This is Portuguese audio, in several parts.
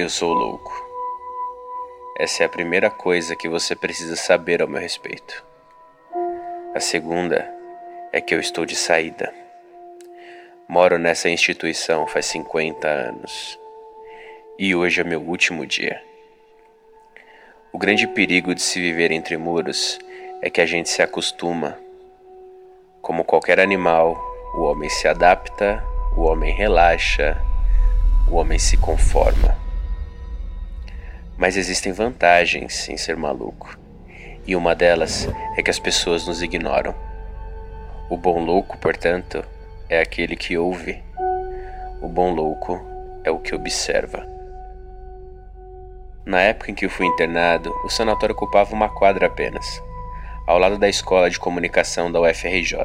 Eu sou louco. Essa é a primeira coisa que você precisa saber ao meu respeito. A segunda é que eu estou de saída. Moro nessa instituição faz 50 anos. E hoje é meu último dia. O grande perigo de se viver entre muros é que a gente se acostuma. Como qualquer animal, o homem se adapta, o homem relaxa, o homem se conforma. Mas existem vantagens em ser maluco, e uma delas é que as pessoas nos ignoram. O bom louco, portanto, é aquele que ouve. O bom louco é o que observa. Na época em que eu fui internado, o sanatório ocupava uma quadra apenas, ao lado da escola de comunicação da UFRJ.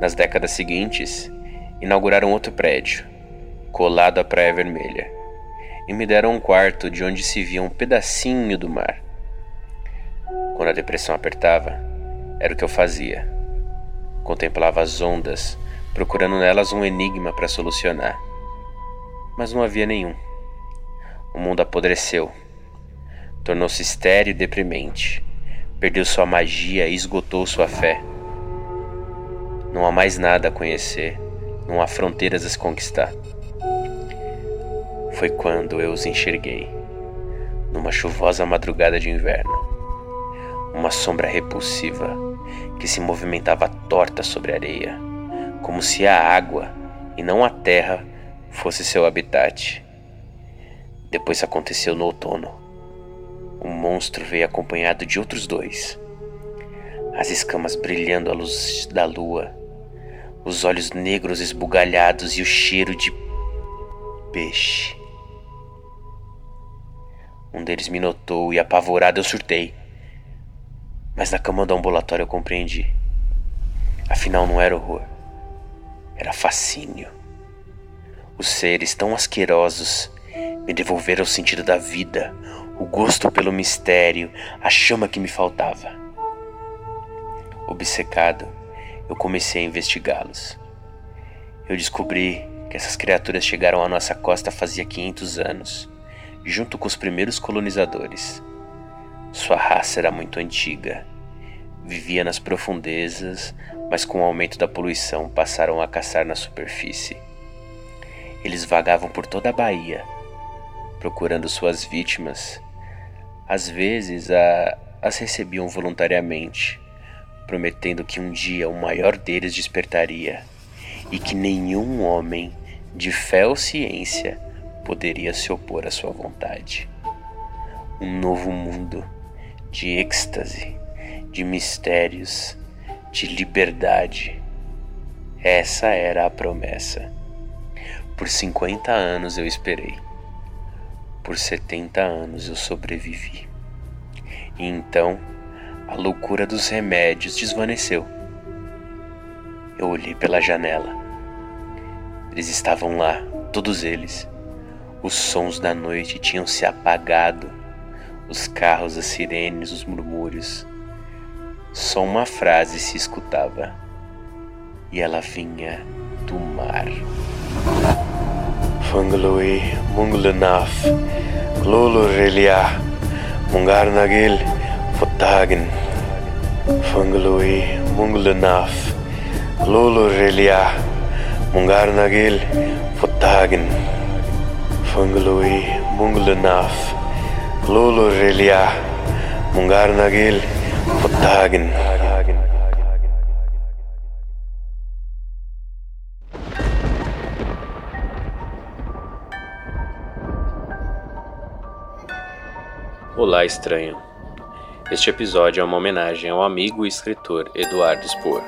Nas décadas seguintes, inauguraram outro prédio, colado à Praia Vermelha e me deram um quarto de onde se via um pedacinho do mar. Quando a depressão apertava, era o que eu fazia. Contemplava as ondas, procurando nelas um enigma para solucionar. Mas não havia nenhum. O mundo apodreceu. Tornou-se estéril e deprimente. Perdeu sua magia e esgotou sua fé. Não há mais nada a conhecer, não há fronteiras a se conquistar foi quando eu os enxerguei, numa chuvosa madrugada de inverno. Uma sombra repulsiva que se movimentava torta sobre a areia, como se a água e não a terra fosse seu habitat. Depois aconteceu no outono. O monstro veio acompanhado de outros dois. As escamas brilhando à luz da lua, os olhos negros esbugalhados e o cheiro de peixe. Um deles me notou e, apavorado, eu surtei. Mas na cama do ambulatório eu compreendi. Afinal, não era horror, era fascínio. Os seres tão asquerosos me devolveram o sentido da vida, o gosto pelo mistério, a chama que me faltava. Obcecado, eu comecei a investigá-los. Eu descobri que essas criaturas chegaram à nossa costa fazia 500 anos junto com os primeiros colonizadores. Sua raça era muito antiga. Vivia nas profundezas, mas com o aumento da poluição passaram a caçar na superfície. Eles vagavam por toda a Bahia, procurando suas vítimas. Às vezes a, as recebiam voluntariamente, prometendo que um dia o maior deles despertaria e que nenhum homem de fé ou ciência poderia se opor à sua vontade. Um novo mundo de êxtase, de mistérios, de liberdade. Essa era a promessa. Por 50 anos eu esperei. Por 70 anos eu sobrevivi. E então a loucura dos remédios desvaneceu. Eu olhei pela janela. Eles estavam lá, todos eles os sons da noite tinham se apagado, os carros, as sirenes, os murmúrios. Só uma frase se escutava, e ela vinha do mar. Fanglui Munglenaf, Glolo Relia, Mungarnagil, Fotagen. Fanglui Glolo Relia, Mungarnagil, Fotagen. Fanglui Munglenaf Lolo Relia Mungarnagil Fotagen Olá, estranho. Este episódio é uma homenagem ao amigo e escritor Eduardo Spohr,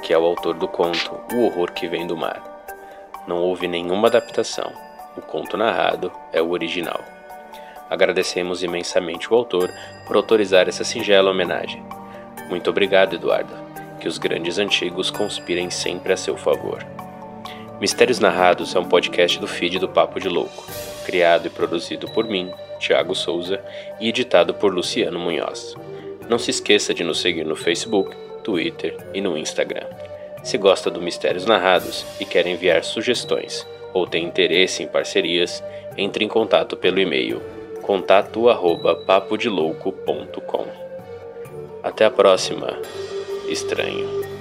que é o autor do conto O Horror que Vem do Mar. Não houve nenhuma adaptação o conto narrado é o original. Agradecemos imensamente o autor por autorizar essa singela homenagem. Muito obrigado, Eduardo. Que os grandes antigos conspirem sempre a seu favor. Mistérios Narrados é um podcast do feed do Papo de Louco, criado e produzido por mim, Thiago Souza, e editado por Luciano Munhoz. Não se esqueça de nos seguir no Facebook, Twitter e no Instagram. Se gosta do Mistérios Narrados e quer enviar sugestões ou tem interesse em parcerias, entre em contato pelo e-mail contato@papodelouco.com. Até a próxima, estranho.